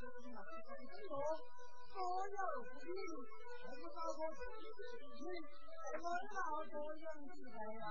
所，有福利，还是，呀！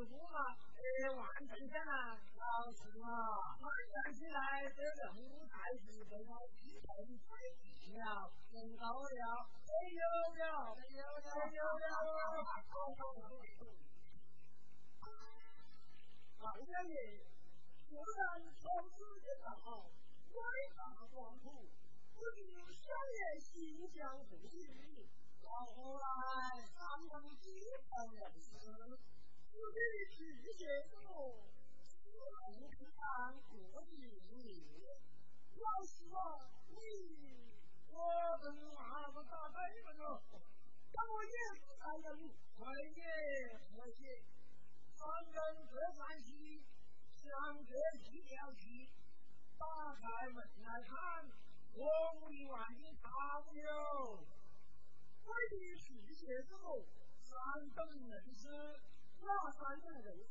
人造为虎嘛？哎，万正天啊，老实嘛，回想起来这任务太是被他一顿推进了，更高了，没有了，没有了，没有了。老乡爷，虽然从此之后，伟大光谱，不仅乡野心相互许。后来，咱们基本认识，自己去写作，不看国际名老师啊，你我跟娃子打摆了哟，但我也不在人，会也和谐，三人各散去，相各计了去，打开门来看，红里万里大有。为的是写之后，三等人士，哪三等人士？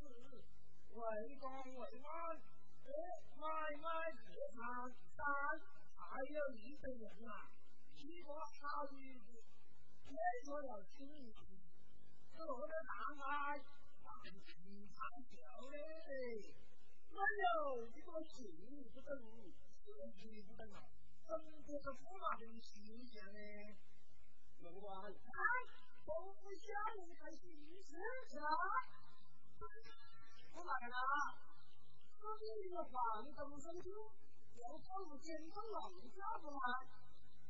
为公为官，呃，买卖客商，三还有一个人啊，几个好日子，别说要亲戚，做的大买，但平常叫的，没有一个信不等，信不等啊，真的是驸马的形象呢。门官，哎，不想你开心事是吧？我来了，说你的话你怎么生气？要走路捡个老家不来？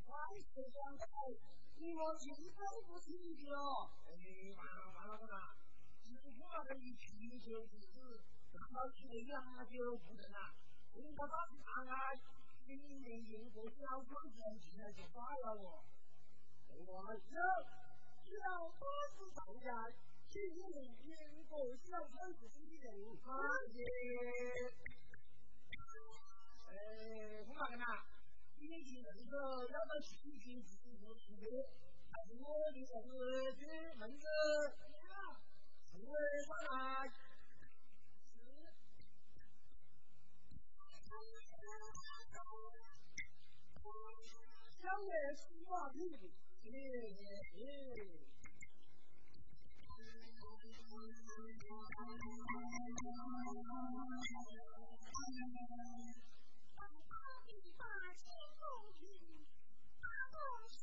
万事相对，你我心都不齐的哦。哎，完了完了完了，师傅那个一啤酒不止，好几个洋酒不等啊！人家打起仗来，明年用过小厂子进来就打了我。我是小八子大家，请你英国小厂子的人欢迎。哎，我嘛跟他，你去那个要到西京自助去的，还是我的儿子妹子？是上来。小月是我女。嘿嘿嘿！当高地把心共平，大公司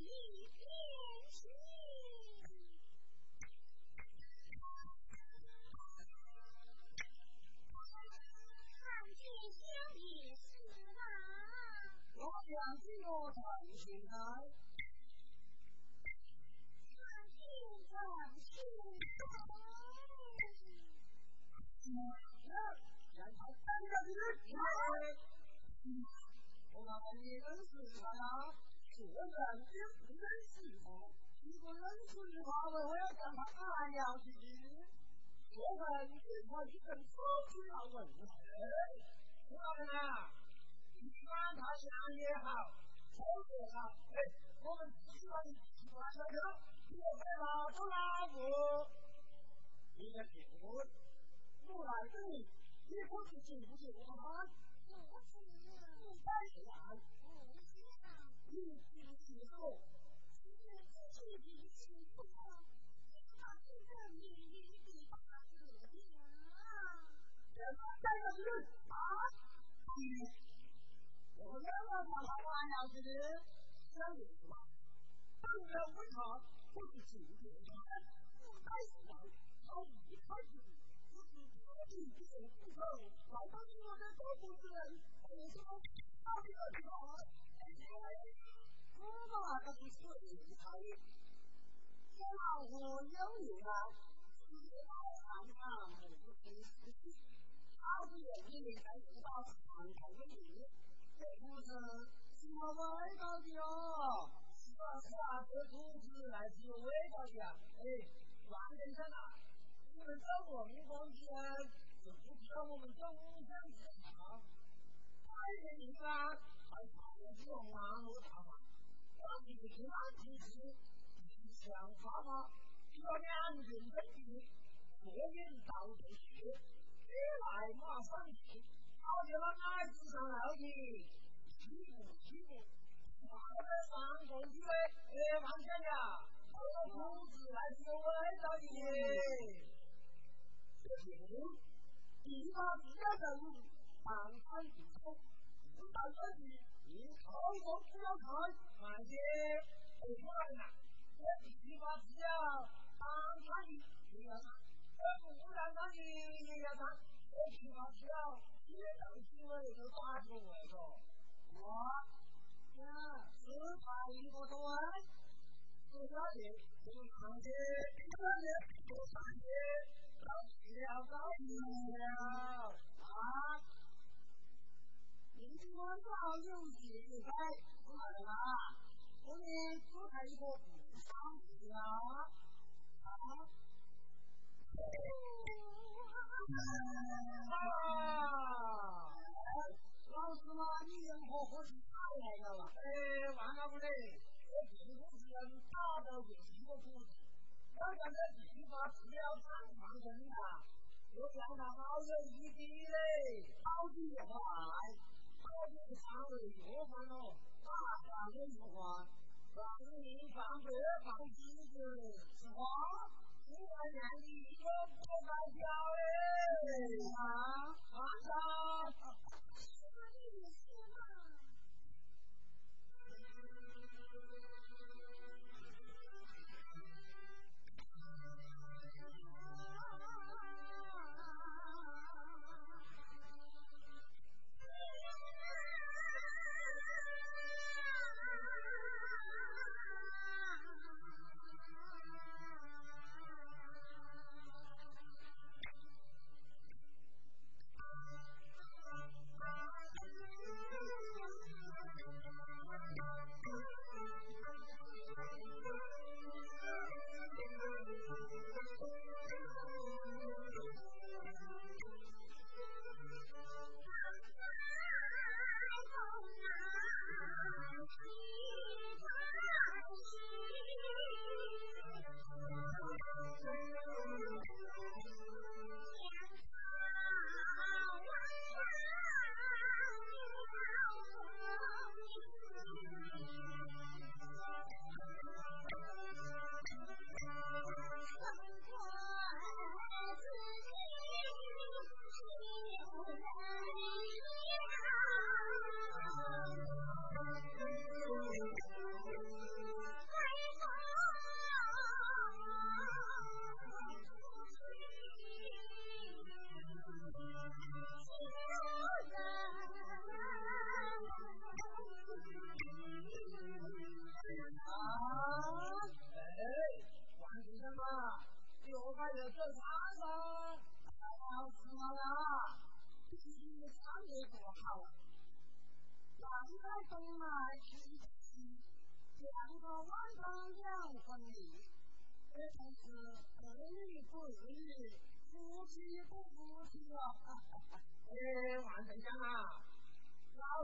一片心。看见小野是郎，我想起我唱起来。我告诉你，认识他呀，做人不认识他。如果认识的话，我我要将他干了去。做人的话，你跟说出要问候。我告诉你啊，不管他想也好，说也好，哎，我们只管只管下去。我在哪做哪个？你在评论，我来这里，你可是进不进我吗？不进，不该来。不进，你进不进我？是自己的情况，你把这个秘密给他说的呀？这个这个是啊，我两个他老玩了是的，小意思嘛，当然不差。我是主角，我该死了。他一开始就是自己不受负责，老当我的保护人，我说他这个什么？因为我嘛可是属于他的，我老婆有女儿，是老汉啊，没有本事，他不愿意再遇到传统的女，这不是什么歪道的哦。是啊是啊，这组织来自伟大的啊！哎，万先生啊，你们找我们光天，是不知道我们找五香是啥？白天地方还靠这种网络大法，到底是哪回事？像话吗？这两军对敌，各引道对虚，你来马上去，好叫那矮子上来的，欺负欺负。我这上公鸡的，哎，王先生，我个裤子还是有味道的。这节目，地方自家人物，常看不错，不但自己，你靠都不要看，慢些，不出来了。这地方自家当他的也要看，这不让他的也要看，这地方自家也要因为有打出来个，我。呀，四排一个队，四小节，五上节，六小节，五上节，到齐了，到齐了啊！今晚上有戏在，来了，后面四排一个不上节啊！啊！老师嘛，你人和伙计。来了？哎，完了不嘞？这地主是人打到就是一个主子，要讲这地方是要长长生的，又让他好有一滴嘞，好几块，好几场的又换了，大家都说话，让你放这放几子，是吧？你看见你一个不白交哎，啊，啊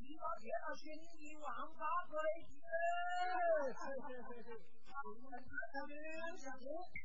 你把铁 gì có nghĩa là chuyện?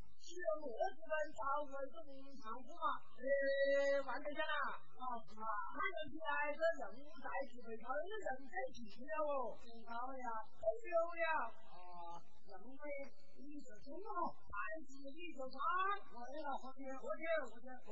只有我这边找回这农场户嘛，哎，万德强啊，啊是吧？看上去来这任务在即，被他的人给记了哦，好呀，都有呀，啊，任务你是中好，还是你就差？我了，我听，我听，我听，我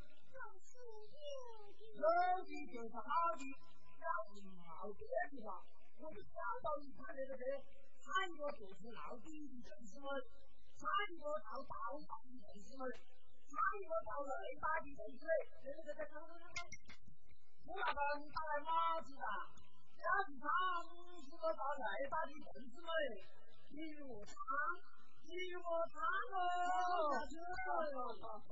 超级牛逼，超级超牛逼！超级牛！我们超牛逼！看那个谁，太多超级牛逼的同事们，太多超大大的同事们，太多超伟大的同事们，那个那个那个那那个……我打来马子了，超级超级超大的同事们，你我他，你我他，我我我。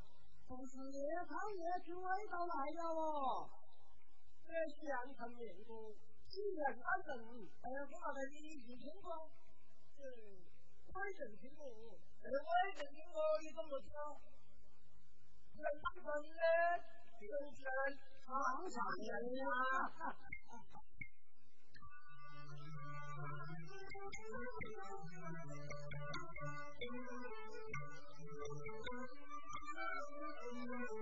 不是越唱越出味道来了哦！这阳城民歌，既人传人，哎呀，的年轻听歌，哎，会唱听歌，哎，会唱听歌，你怎么知道？人人，是长沙人呀！今天就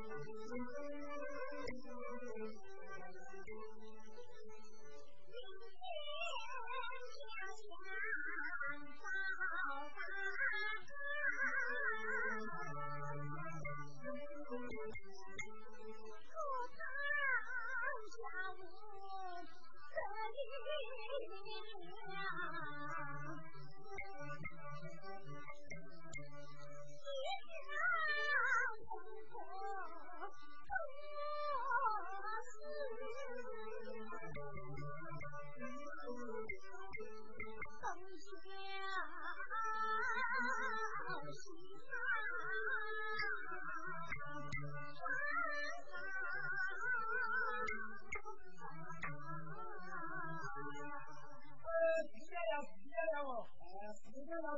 像刀疤扎你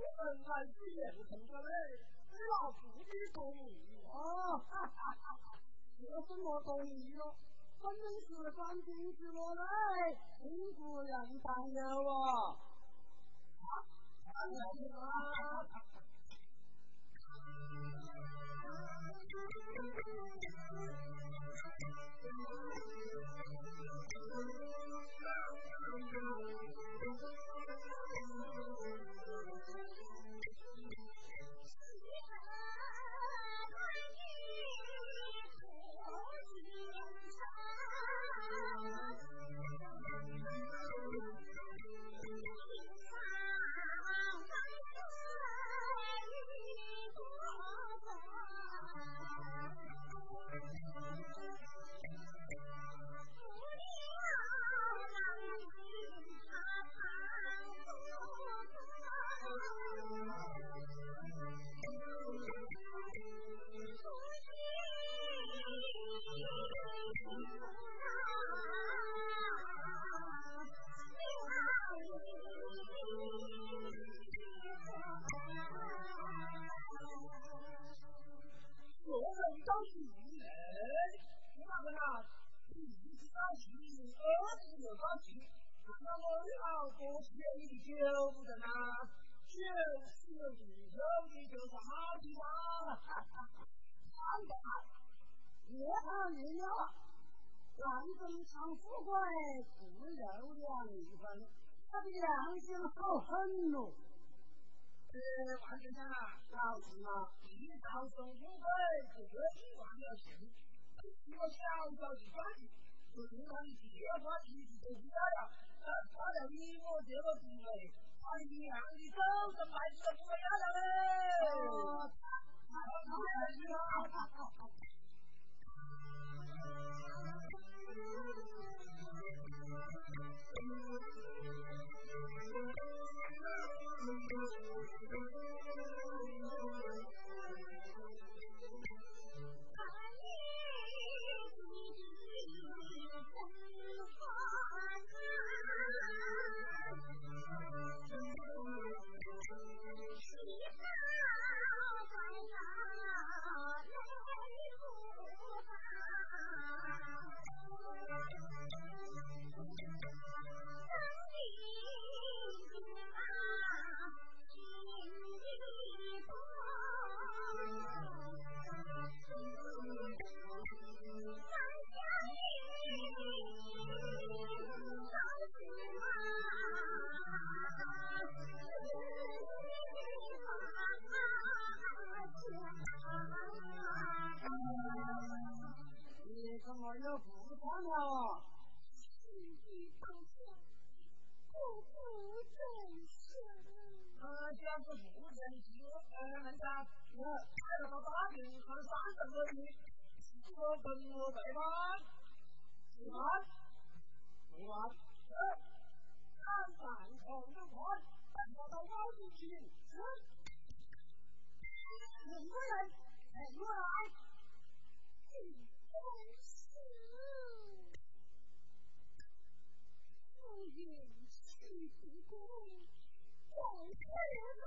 我们来变成个嘞，老夫的公仪啊！这是我公仪哟，分明是三军之落嘞，不是人当的哇 Thank you. 们呐，你不是高级，儿子也高级，那么你好多便宜就不得啦，就是你有你就是好地方，哈，的好，好也好，咱们常富贵，不两一分，他的良心好狠哦。呃，王先生啊，告，你高中不会，不会，忘了什？说这样叫你关系，就是让你解决关系，解决呀，那他俩一我觉得是嘞，他一样的都是白痴的不一样的嘞。Thank you. 娘娘啊！这样子不正直。呃，人家我带了个八斤和三十个女，我跟我白吧？不完，不完。看板口子宽，等我到高处去。嗯，五个人，五个人。嗯不公，我可来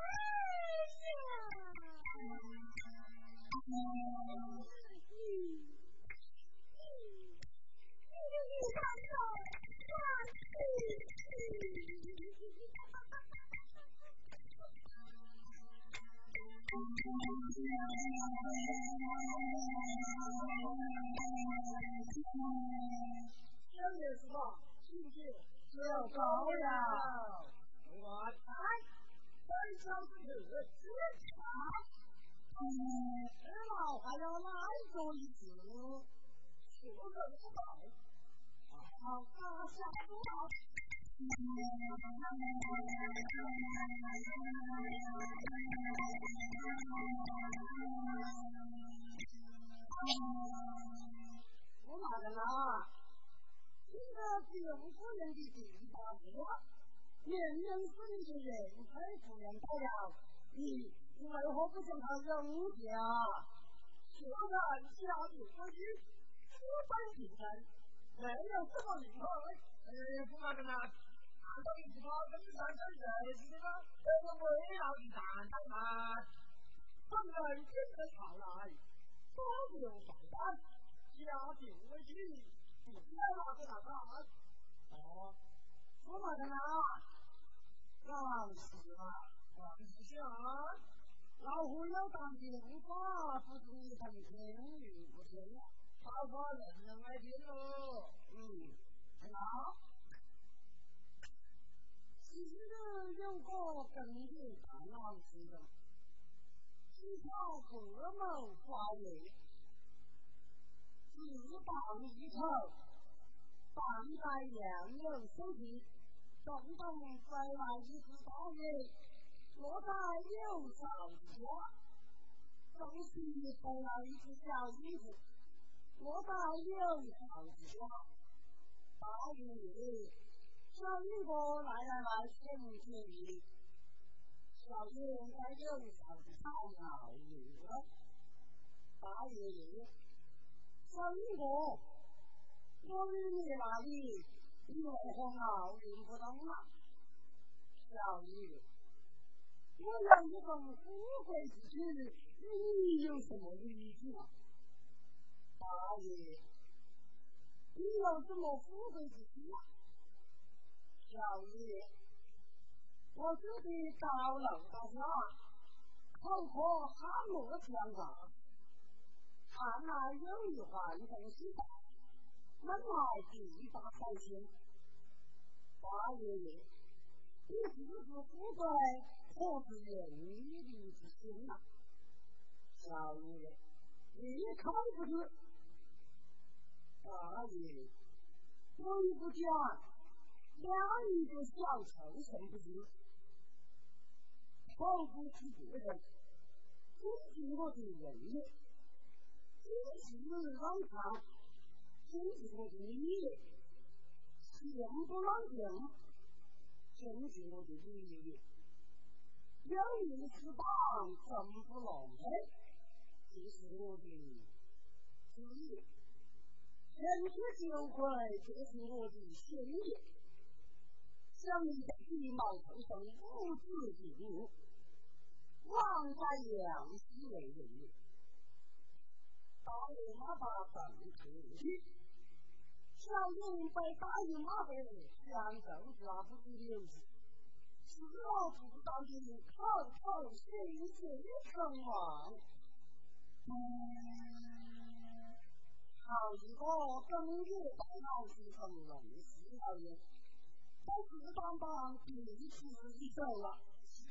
呀。三月十号，星期要高了。我猜，本小子是自强，知道还要来做一次，确认不到。好，大下不好。我哪个呢？这个九夫人的第八部，年年死的是？人才夫人到了，你你为何不向他扔下？虽然家境不济，出身贫寒，没有什么名分，呃，不嘛的呢？看到一只猫跟三三认识的？这是为了的蛋蛋嘛。等人真的上来，保留上班，家境危急，不要拿给他干。哦，我嘛的呢？王四啊，王四祥，老虎要当兵法，不足当天运不成，好法人人来听喽。嗯，好。其实有个根据大老师的，几条合谋发育，自报离仇，半代杨柳收集，动动再来一次大雨，落在有少之家，东西再来一次小雨子，落在有少之家，大雨。小雨哥，来来来，请请你。小雨该有啥子草熬鱼了？大爷爷，小雨哥，我与你那里如何熬运不动了？小雨，我有一份富贵之妻，与你有什么离谱？大爷，你有什么富贵之妻啊？小雨，我自己高楼大厦，口渴喊我讲话。看来有一环东西在，门来地大财星。大爷爷，你自知富贵，何是人力之心呐？小雨，你看不是？大爷，我也不讲。两一个小丑甚不知，保不起别人，尊敬我的人也，尊敬老唐，尊敬我的你，行不老定，尊敬我的你，有义之党，怎不浪费？这是我的主意，人之酒会，这是我的心意。想你的羽毛出生无子之物，王家杨氏为人，大爷马把本出去，小勇被大爷马被全州抓不住流子，是老不知道你口口心心称王，好一个正月大老师成龙四老爷。我自当当第一次一走了，是，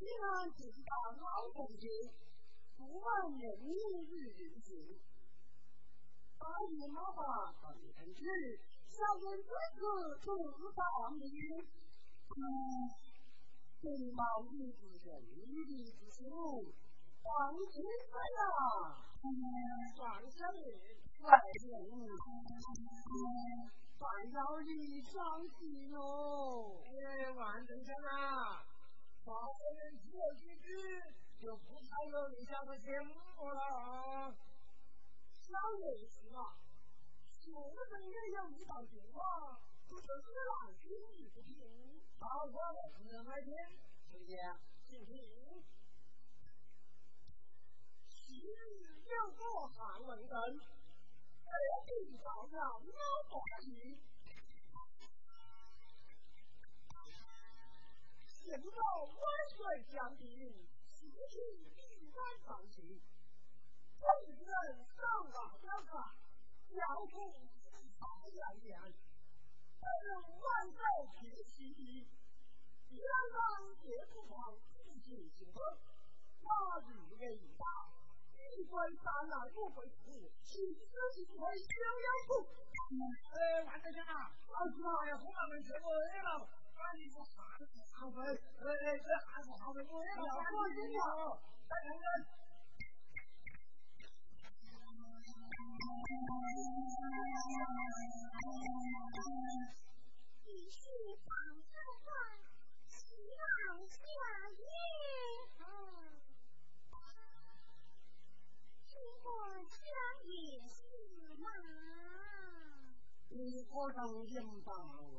你看自当老同志，不问人民日子，大姨妈把本分子，小人子子自当的，嗯，对毛日子人民的之心，黄金子呀，万岁！万岁！万要礼相敬哟！哎，啊，大人说几句，就不才有你下的节目了。小爷是嘛？学生也有一道电话，不是只来听你不听。好，我只能来听，听见？听听。昔日有个汉文人，得病造谣，脑断气。现到万岁将军，事情必然放心。本人上告表看，要从朝来见，本人万岁批起，既然让叶不放，自己行动，哪日为一大？一归三来不归四，其死是会逍遥苦。哎，万岁先生，老子哎，红门去过了，赶紧说啥子好分？哎哎，这还是好分，我也要说一下，再看看。你是长子汉，喜爱下也。听过下也是嘛？你可能应到啊？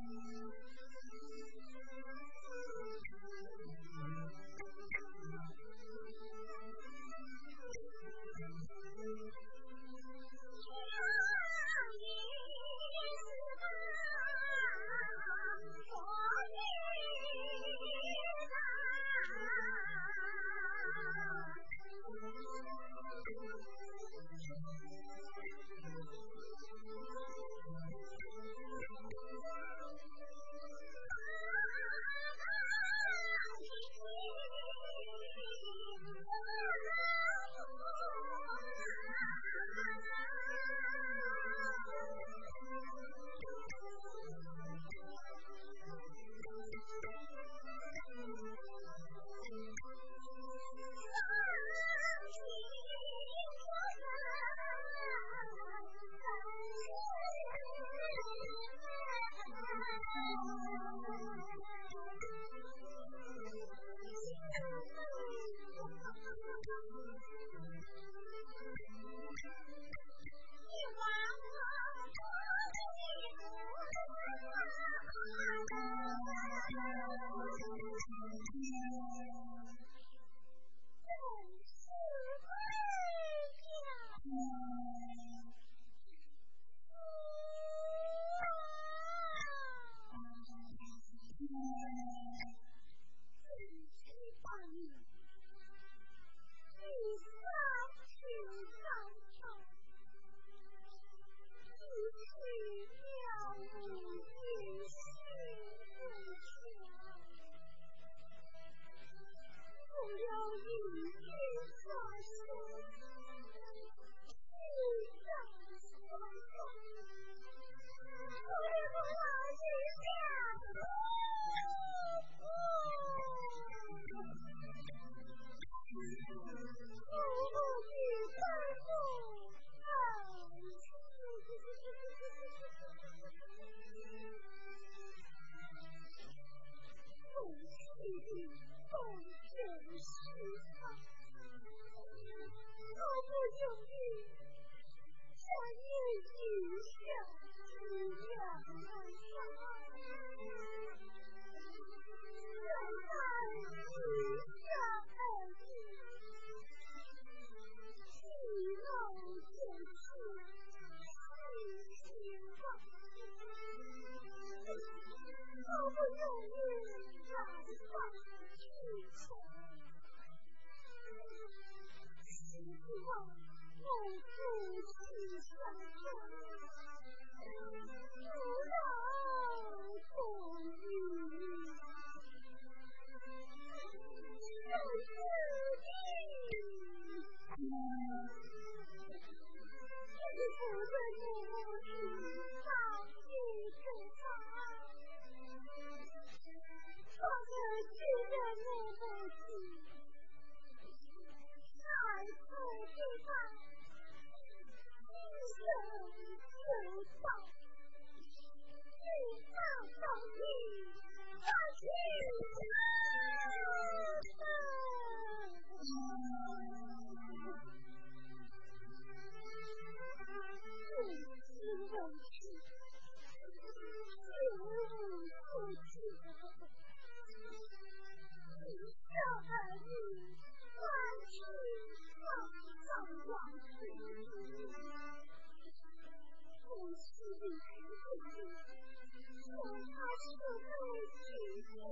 为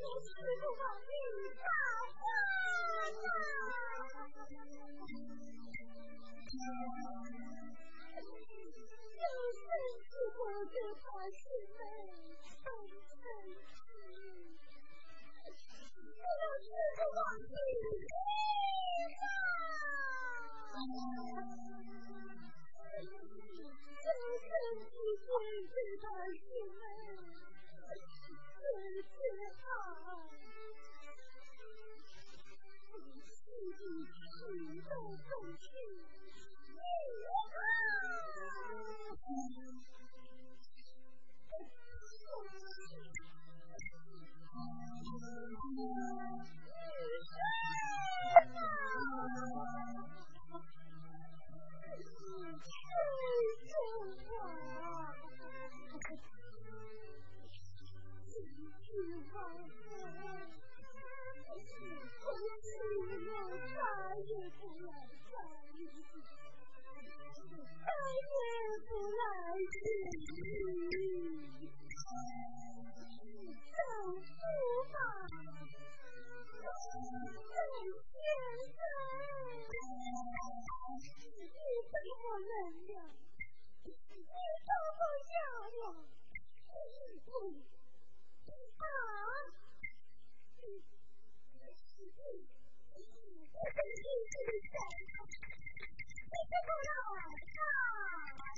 了十个皇帝大花旦，年好，天知的姐妹知爱，的心里谁都不去，你爱。妹来人！来人！站住马！站先生！你什么人呀？你什么丫呀？啊！你真是个傻子！你真好赖！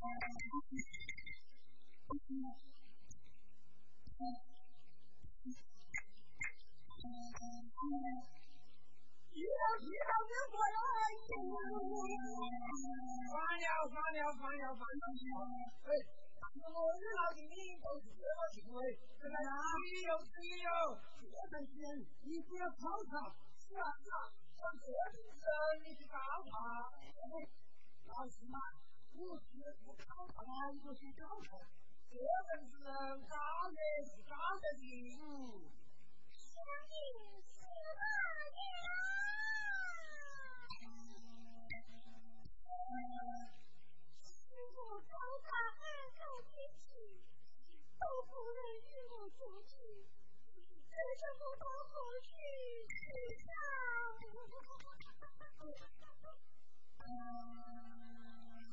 遇到遇到这种爱情，算了算了算了算了算了。哎，我们遇到的都是这样子的，是不是？也有也，你只要、你就？不吃不看不看就睡觉，这阵子打的是，大呀。师傅高大汉高天赐，豆腐人玉楼珠玑，人生不图红玉，哈哈！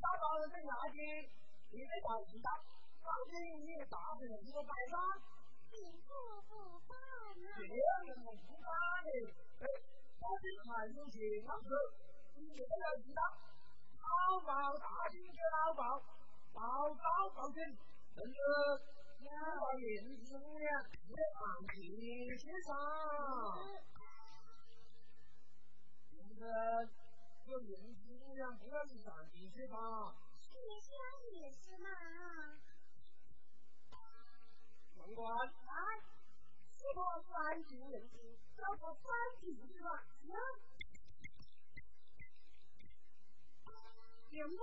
大包的在牙尖，你在找鱼的，高天你也打死你这个白山。你不不干呢？别人不干的，哎，我是喊出去，老师，你别着急的，淘宝大金哥淘宝，淘宝保证，真的，你把面子呀，别放在心上，真的。就年轻姑不是吧？你是嘛。文。啊。我三局人心，这不三局是吧？行。景夫，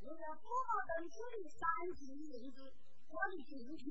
我也不等这里三局人心，我得去提去。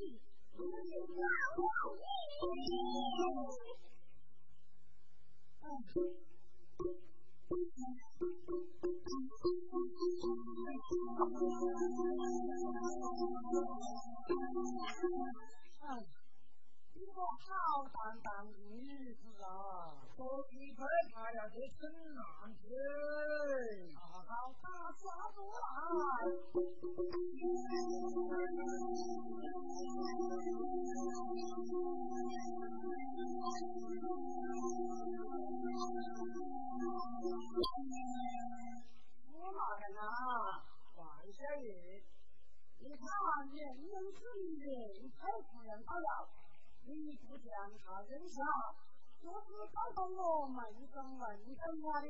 你。哎，一个好淡淡的女子啊，说起来她要得逞难去，好。好大人啊，王小爷，你看人人是人，太夫人到了，你不将他扔下，若是搞到我闷声闷声我的，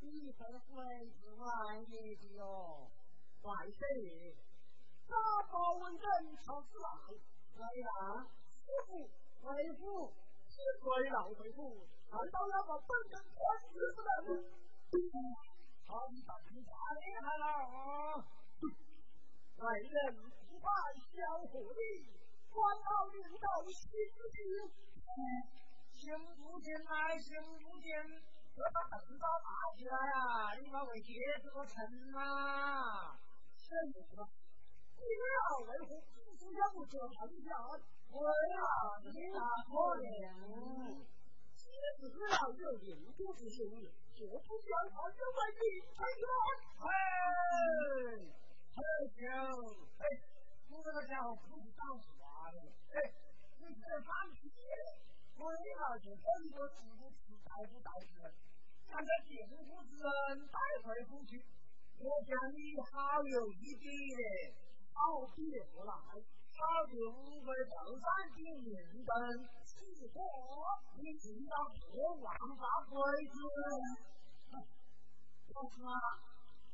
你这会是万爷的哟。万小爷，大包文人朝此来，来呀，师傅，师傅，是贵老师傅，难道要把本人关死不能？好，你把你打厉害了！为人不败小狐狸，官好领导心机。行不见来，行不见，我把灯罩拿起来啊！你把为戒指给我称呐！什么？你要为何不是要不这谈价？为了你那可怜，戒指只要有领主之心。我不想你太太。哎，喝酒，哎，我这个家伙不是讲话的，哎，你这放屁，为啥就很多自古吃带不带吃？看这进府之人带回去，我讲你好有一比的，好比不来，好比五百头三顶明灯，是我，你知道我王法规矩。老师啊，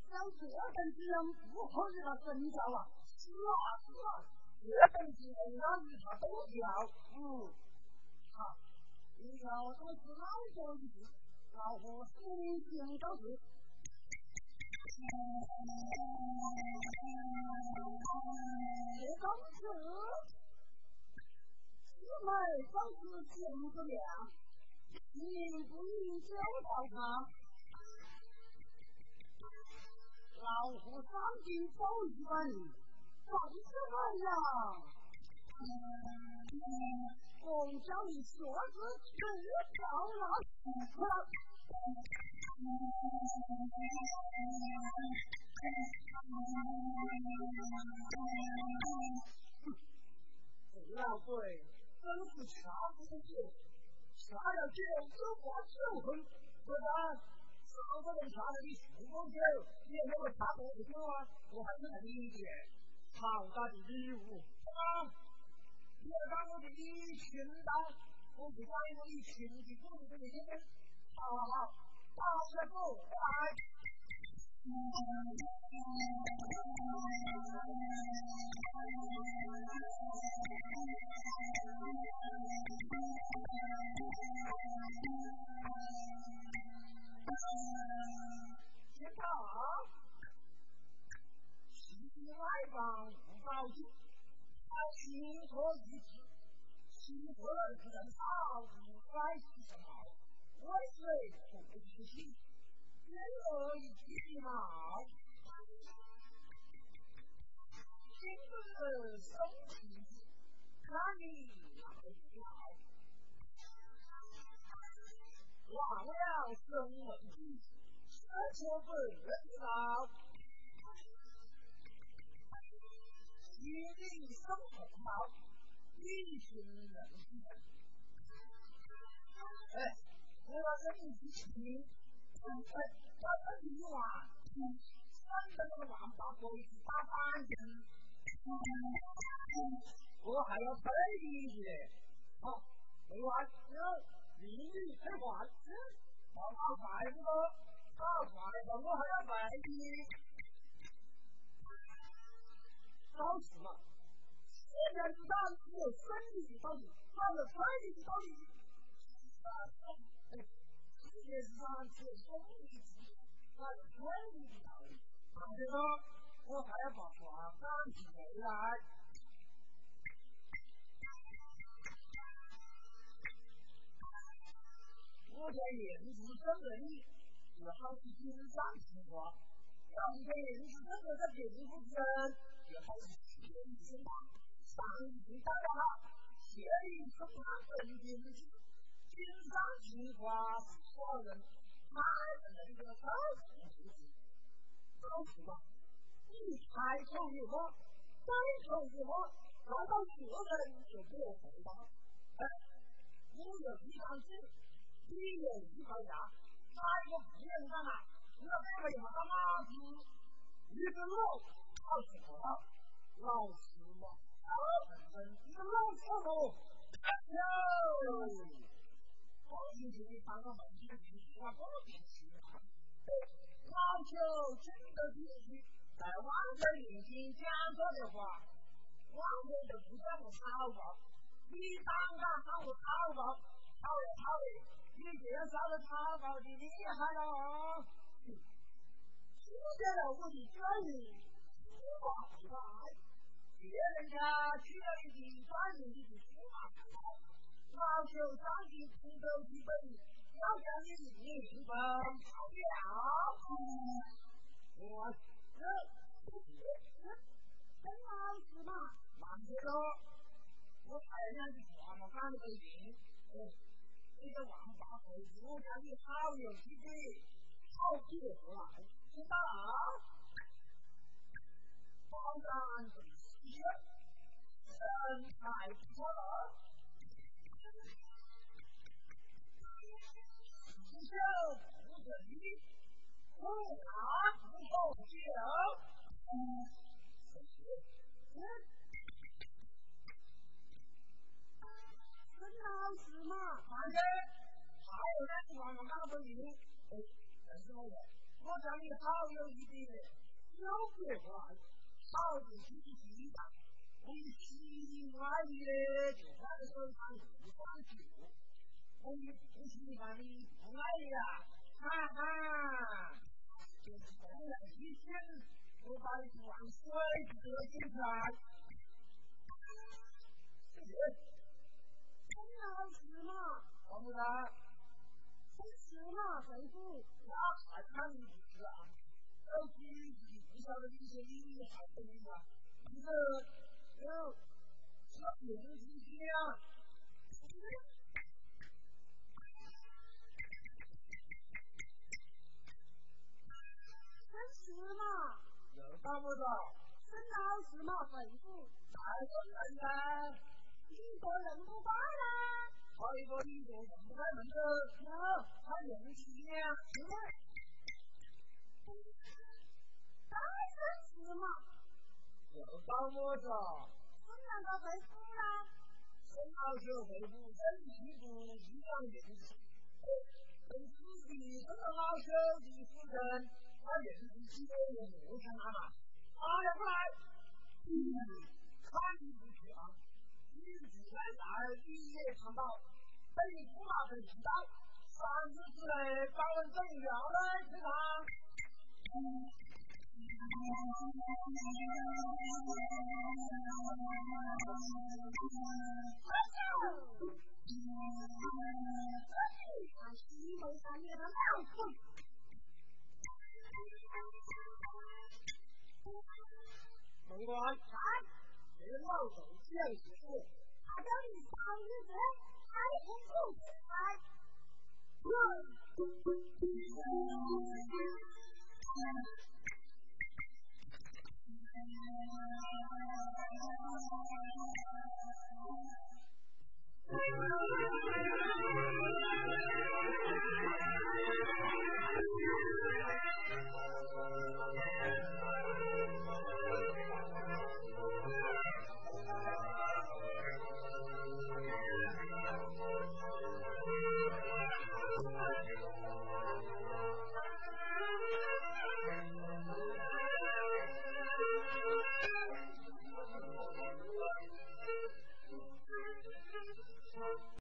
像这等子人不可以他真叫啊！是啊是啊，这等子人那你他都叫，嗯，好，以后都是老教一句，老夫心情都是。这公子，姊妹总是见不亮，你不应教导他。老夫上京走一万里，放什么呀？我叫你学子不着了，老鬼真是掐不住酒，掐了酒就把酒恨，不然。好多人查了你出过酒，你有没有查过酒啊？我还是很理解，好大的礼物，啊！你要把我的礼请到，我就把我一请的肚子给你听听。好好好，大师傅来。先到，西外邦不保酒，他心托一气，西不二不能差，五百七十号，万岁不出席，天鹅一匹马，今日送皮子，看你来挑，忘了生问题。而且本人道，一领生红包，一群人。哎，我要跟你去听，哎，我跟你玩，三个那个王八鬼子打板子，我还要陪你的，好，没完，有美女配换，好好快不多。大快的，我还要卖你。好事嘛。世界上只有生理的道理，还有生理的道理。世界上只有生理的还有生理的道理。这个我还要把话赶起来。我在研制这个里，是好是经商情况；要是在研制这个在别人不知，也好是天经地义。上级大家好，谢里是他本经济，经商情况是所人，他是那个高层出身，高处嘛，你开口一话，开口一话，难道个人就不回答？哎，我有一张纸。你有一块牙，哪一个不能干啊？你要这个有啥嘛子？一个老好吃好老实嘛，老本分，一个老小子，哟，高兴就给当个门去，我高兴去啊！老朽真的进去，在王者面前讲说的话，王者就不叫我讨报，你当敢喊我讨报，讨也讨的。你介绍的他搞的厉害了，听见了我的专利，出马不来，别人家取了一笔专利，你就出马不来，老朽上级出走几本，要将你命分跑掉。我这陈老师嘛，慢些说，我太两句话嘛，赶得紧。你个王八犊子！我家里好有几个，好几个，知道？当然最喜，身材不错，不秀不美，不大不丑，谢谢。老师嘛，反正还有那句话我讲不明。哎，但是我问，我叫你好有一点，有别话，好的积极一点，我们喜欢你的就换个手上不关注，我们不喜欢你不爱呀，哈哈，就是这样一天，我把你往水里头进去。谢谢。老师嘛，王部长，老师嘛，回复。那还看你啊？手机不晓得你些你还可以吗？你这有什么用心啊？老师嘛，有大部长。孙老师嘛，回复。大部长呢？一个人不关了，还有一个一个人不开门的，有，他人是一样，对。当我着。我两个回复了。孙老师回复真皮肤一样认识。跟自己这个老师的夫人，他认识几个人不成啊？啊，要不来？看你不去啊。在那儿一夜长到，等你出马的领导，三日之内把人整要来吃美国查职冒等县指示，查到你大日子还不够查。嗯 Thank you.